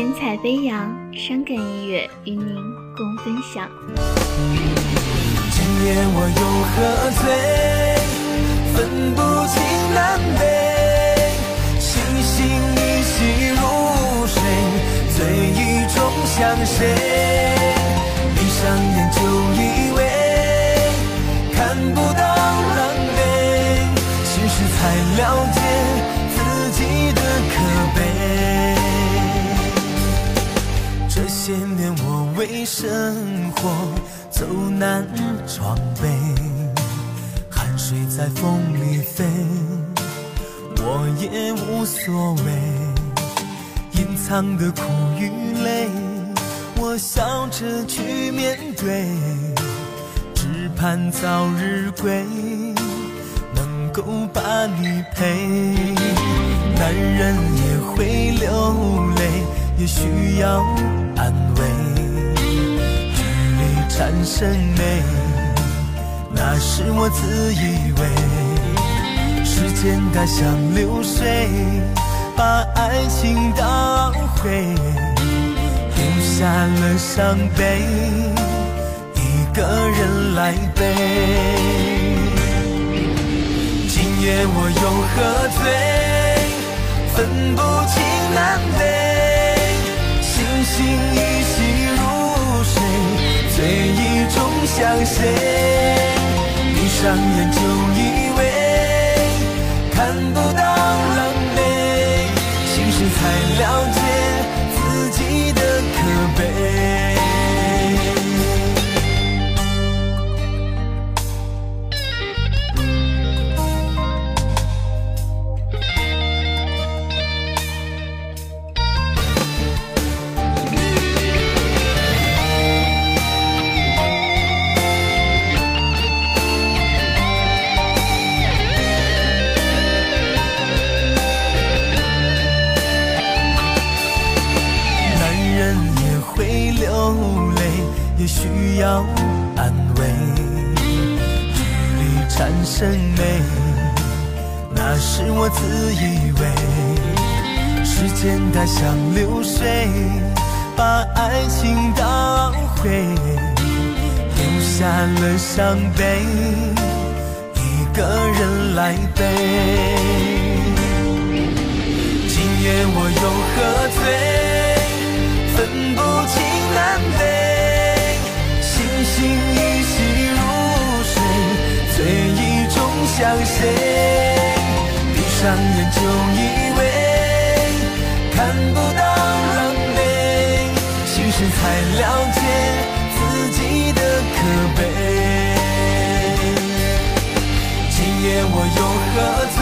神采飞扬，伤感音乐与您共分享。今夜我又喝醉，分不清南北，星星依稀如水，醉意中想谁？闭上眼些年我为生活走南闯北，汗水在风里飞，我也无所谓。隐藏的苦与累，我笑着去面对，只盼早日归，能够把你陪。男人也会流泪，也需要安慰。距离产生美，那是我自以为。时间它像流水，把爱情捣毁，留下了伤悲，一个人来背。今夜我又喝想谁？闭上眼就以为看不到里产生美，那是我自以为。时间它像流水，把爱情捣毁，留下了伤悲，一个人来背。今夜我又喝醉，分不清南北，星星上眼就以为看不到狼狈，心事才了解自己的可悲。今夜我又喝醉。